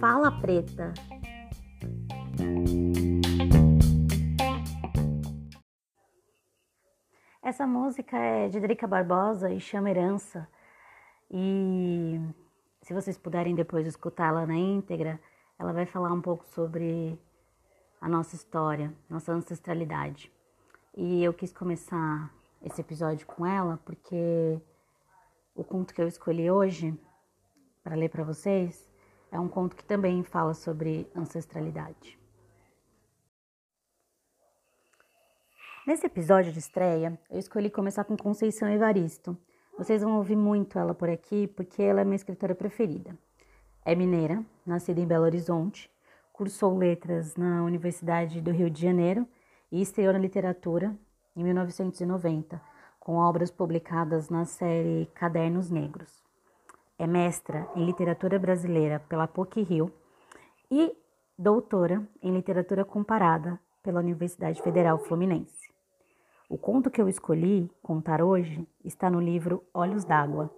Fala Preta. Essa música é de Drica Barbosa e chama Herança. E se vocês puderem depois escutá-la na íntegra, ela vai falar um pouco sobre a nossa história, nossa ancestralidade. E eu quis começar esse episódio com ela porque o conto que eu escolhi hoje para ler para vocês é um conto que também fala sobre ancestralidade. Nesse episódio de estreia, eu escolhi começar com Conceição Evaristo. Vocês vão ouvir muito ela por aqui porque ela é minha escritora preferida. É mineira, nascida em Belo Horizonte, cursou letras na Universidade do Rio de Janeiro e estreou na literatura em 1990, com obras publicadas na série Cadernos Negros é mestra em literatura brasileira pela PUC Rio e doutora em literatura comparada pela Universidade Federal Fluminense. O conto que eu escolhi contar hoje está no livro Olhos d'Água.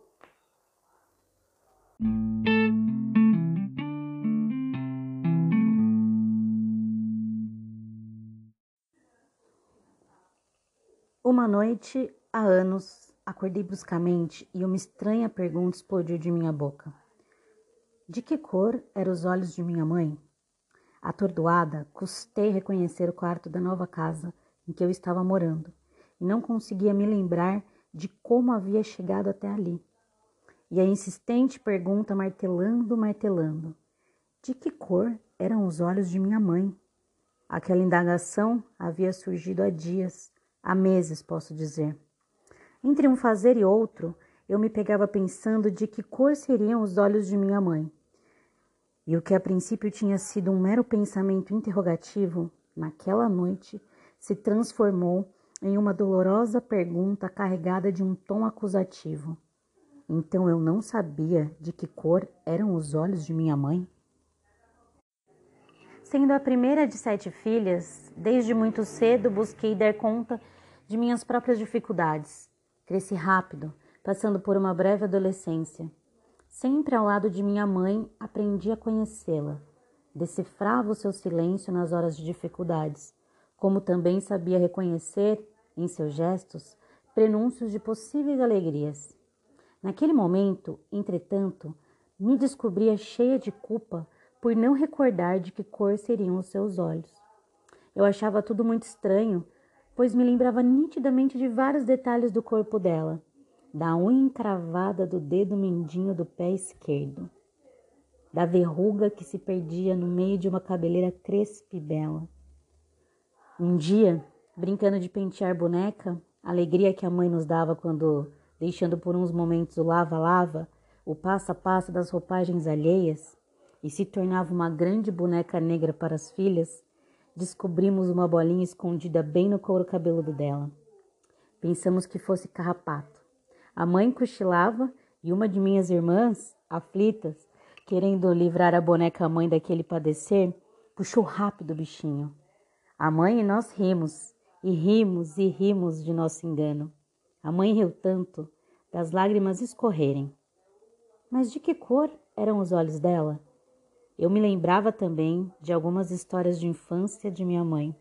Uma noite há anos Acordei bruscamente e uma estranha pergunta explodiu de minha boca. De que cor eram os olhos de minha mãe? Atordoada, custei reconhecer o quarto da nova casa em que eu estava morando e não conseguia me lembrar de como havia chegado até ali. E a insistente pergunta martelando, martelando: de que cor eram os olhos de minha mãe? Aquela indagação havia surgido há dias, há meses, posso dizer. Entre um fazer e outro, eu me pegava pensando de que cor seriam os olhos de minha mãe. E o que a princípio tinha sido um mero pensamento interrogativo, naquela noite se transformou em uma dolorosa pergunta carregada de um tom acusativo. Então eu não sabia de que cor eram os olhos de minha mãe? Sendo a primeira de sete filhas, desde muito cedo busquei dar conta de minhas próprias dificuldades Cresci rápido, passando por uma breve adolescência. Sempre ao lado de minha mãe, aprendi a conhecê-la. Decifrava o seu silêncio nas horas de dificuldades, como também sabia reconhecer, em seus gestos, prenúncios de possíveis alegrias. Naquele momento, entretanto, me descobria cheia de culpa por não recordar de que cor seriam os seus olhos. Eu achava tudo muito estranho pois me lembrava nitidamente de vários detalhes do corpo dela, da unha encravada do dedo mindinho do pé esquerdo, da verruga que se perdia no meio de uma cabeleira crespa e bela. Um dia, brincando de pentear boneca, a alegria que a mãe nos dava quando, deixando por uns momentos o lava-lava, o passo-a-passo das roupagens alheias, e se tornava uma grande boneca negra para as filhas, descobrimos uma bolinha escondida bem no couro cabeludo dela. Pensamos que fosse carrapato. A mãe cochilava e uma de minhas irmãs, aflitas, querendo livrar a boneca mãe daquele padecer, puxou rápido o bichinho. A mãe e nós rimos, e rimos e rimos de nosso engano. A mãe riu tanto das lágrimas escorrerem. Mas de que cor eram os olhos dela? Eu me lembrava também de algumas histórias de infância de minha mãe.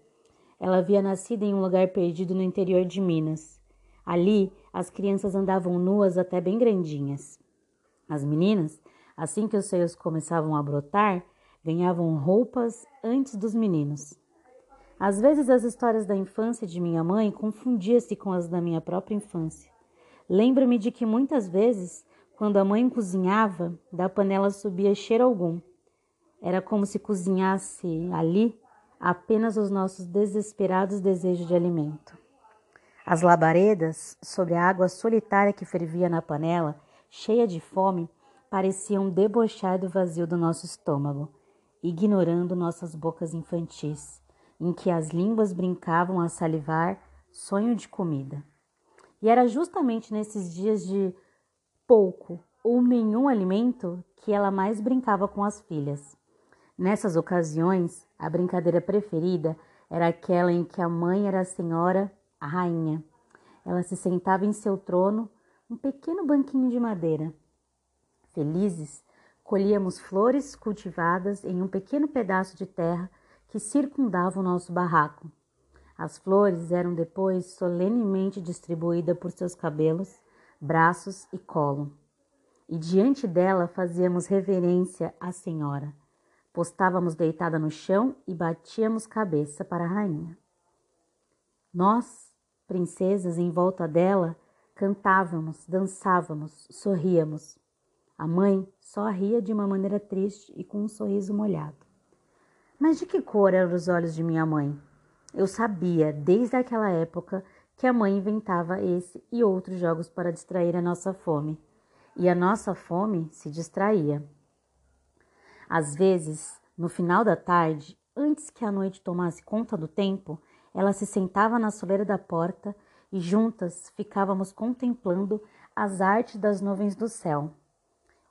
Ela havia nascido em um lugar perdido no interior de Minas. Ali, as crianças andavam nuas até bem grandinhas. As meninas, assim que os seios começavam a brotar, ganhavam roupas antes dos meninos. Às vezes as histórias da infância de minha mãe confundiam-se com as da minha própria infância. Lembro-me de que muitas vezes, quando a mãe cozinhava, da panela subia cheiro algum era como se cozinhasse ali apenas os nossos desesperados desejos de alimento. As labaredas, sobre a água solitária que fervia na panela, cheia de fome, pareciam debochar do vazio do nosso estômago, ignorando nossas bocas infantis, em que as línguas brincavam a salivar sonho de comida. E era justamente nesses dias de pouco ou nenhum alimento que ela mais brincava com as filhas. Nessas ocasiões, a brincadeira preferida era aquela em que a mãe era a senhora, a rainha, ela se sentava em seu trono, um pequeno banquinho de madeira. Felizes, colhíamos flores cultivadas em um pequeno pedaço de terra que circundava o nosso barraco. As flores eram depois solenemente distribuídas por seus cabelos, braços e colo. E diante dela fazíamos reverência à Senhora. Postávamos deitada no chão e batíamos cabeça para a rainha. Nós, princesas em volta dela, cantávamos, dançávamos, sorríamos. A mãe só ria de uma maneira triste e com um sorriso molhado. Mas de que cor eram os olhos de minha mãe? Eu sabia, desde aquela época, que a mãe inventava esse e outros jogos para distrair a nossa fome. E a nossa fome se distraía. Às vezes, no final da tarde, antes que a noite tomasse conta do tempo, ela se sentava na soleira da porta e juntas ficávamos contemplando as artes das nuvens do céu.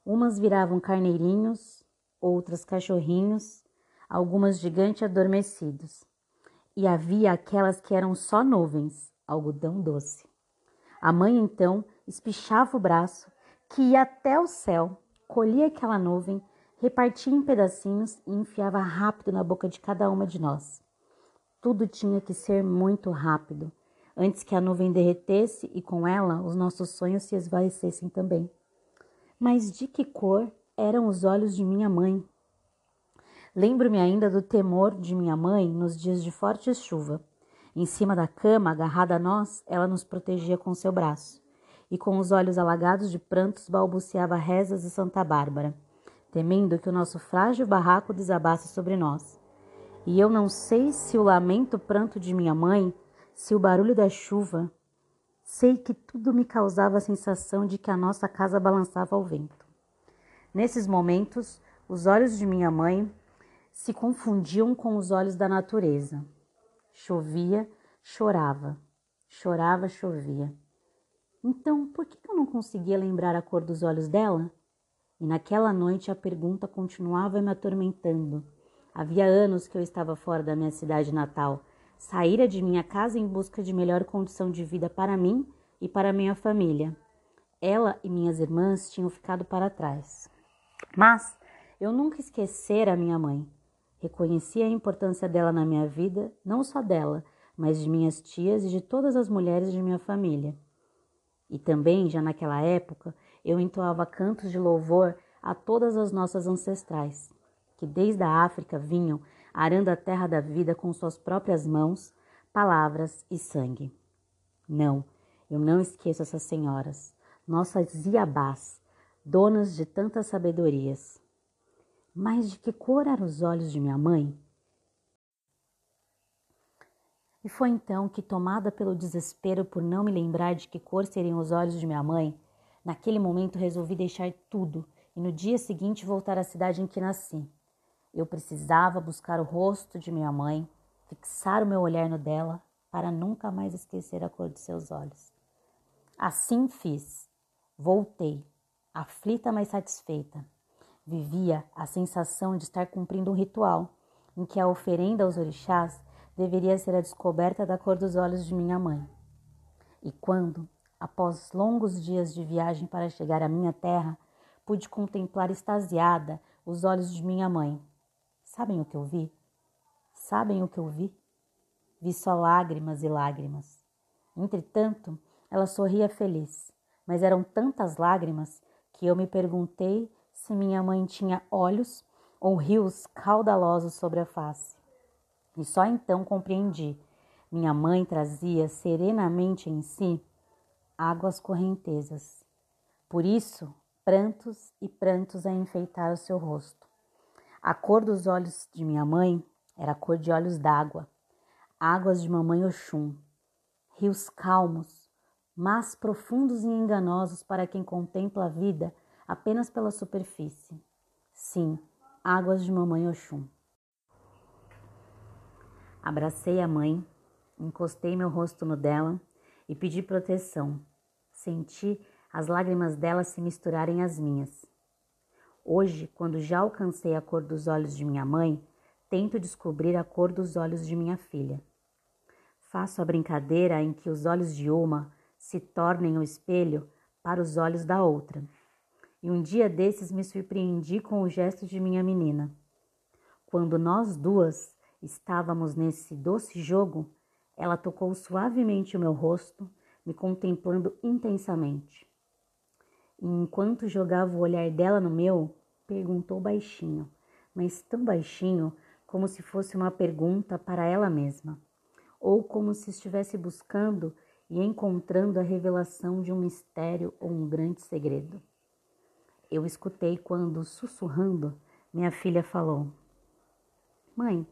Umas viravam carneirinhos, outras cachorrinhos, algumas gigantes adormecidos. E havia aquelas que eram só nuvens, algodão doce. A mãe então espichava o braço, que ia até o céu, colhia aquela nuvem, repartia em pedacinhos e enfiava rápido na boca de cada uma de nós. Tudo tinha que ser muito rápido, antes que a nuvem derretesse e com ela os nossos sonhos se esvaecessem também. Mas de que cor eram os olhos de minha mãe? Lembro-me ainda do temor de minha mãe nos dias de forte chuva. Em cima da cama, agarrada a nós, ela nos protegia com seu braço, e com os olhos alagados de prantos balbuciava rezas de Santa Bárbara, temendo que o nosso frágil barraco desabasse sobre nós. E eu não sei se o lamento pranto de minha mãe, se o barulho da chuva, sei que tudo me causava a sensação de que a nossa casa balançava ao vento. Nesses momentos, os olhos de minha mãe se confundiam com os olhos da natureza. Chovia, chorava, chorava, chovia. Então, por que eu não conseguia lembrar a cor dos olhos dela? E naquela noite a pergunta continuava me atormentando. Havia anos que eu estava fora da minha cidade natal, saíra de minha casa em busca de melhor condição de vida para mim e para minha família. Ela e minhas irmãs tinham ficado para trás. Mas eu nunca esquecera minha mãe. Reconheci a importância dela na minha vida, não só dela, mas de minhas tias e de todas as mulheres de minha família. E também, já naquela época, eu entoava cantos de louvor a todas as nossas ancestrais que desde a África vinham arando a terra da vida com suas próprias mãos, palavras e sangue. Não, eu não esqueço essas senhoras, nossas iabás, donas de tantas sabedorias. Mas de que cor eram os olhos de minha mãe? E foi então que, tomada pelo desespero por não me lembrar de que cor seriam os olhos de minha mãe, naquele momento resolvi deixar tudo e no dia seguinte voltar à cidade em que nasci. Eu precisava buscar o rosto de minha mãe, fixar o meu olhar no dela, para nunca mais esquecer a cor de seus olhos. Assim fiz. Voltei, aflita mas satisfeita. Vivia a sensação de estar cumprindo um ritual em que a oferenda aos orixás deveria ser a descoberta da cor dos olhos de minha mãe. E quando, após longos dias de viagem para chegar à minha terra, pude contemplar extasiada os olhos de minha mãe, Sabem o que eu vi? Sabem o que eu vi? Vi só lágrimas e lágrimas. Entretanto, ela sorria feliz, mas eram tantas lágrimas que eu me perguntei se minha mãe tinha olhos ou rios caudalosos sobre a face. E só então compreendi. Minha mãe trazia serenamente em si águas correntezas. Por isso, prantos e prantos a enfeitar o seu rosto. A cor dos olhos de minha mãe era cor de olhos d'água, águas de mamãe Oxum, rios calmos, mas profundos e enganosos para quem contempla a vida apenas pela superfície. Sim, águas de mamãe Oxum. Abracei a mãe, encostei meu rosto no dela e pedi proteção. Senti as lágrimas dela se misturarem às minhas. Hoje, quando já alcancei a cor dos olhos de minha mãe, tento descobrir a cor dos olhos de minha filha. Faço a brincadeira em que os olhos de uma se tornem o espelho para os olhos da outra. E um dia desses me surpreendi com o gesto de minha menina. Quando nós duas estávamos nesse doce jogo, ela tocou suavemente o meu rosto, me contemplando intensamente. E enquanto jogava o olhar dela no meu, perguntou baixinho, mas tão baixinho como se fosse uma pergunta para ela mesma, ou como se estivesse buscando e encontrando a revelação de um mistério ou um grande segredo. Eu escutei quando, sussurrando, minha filha falou: Mãe,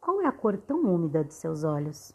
qual é a cor tão úmida de seus olhos?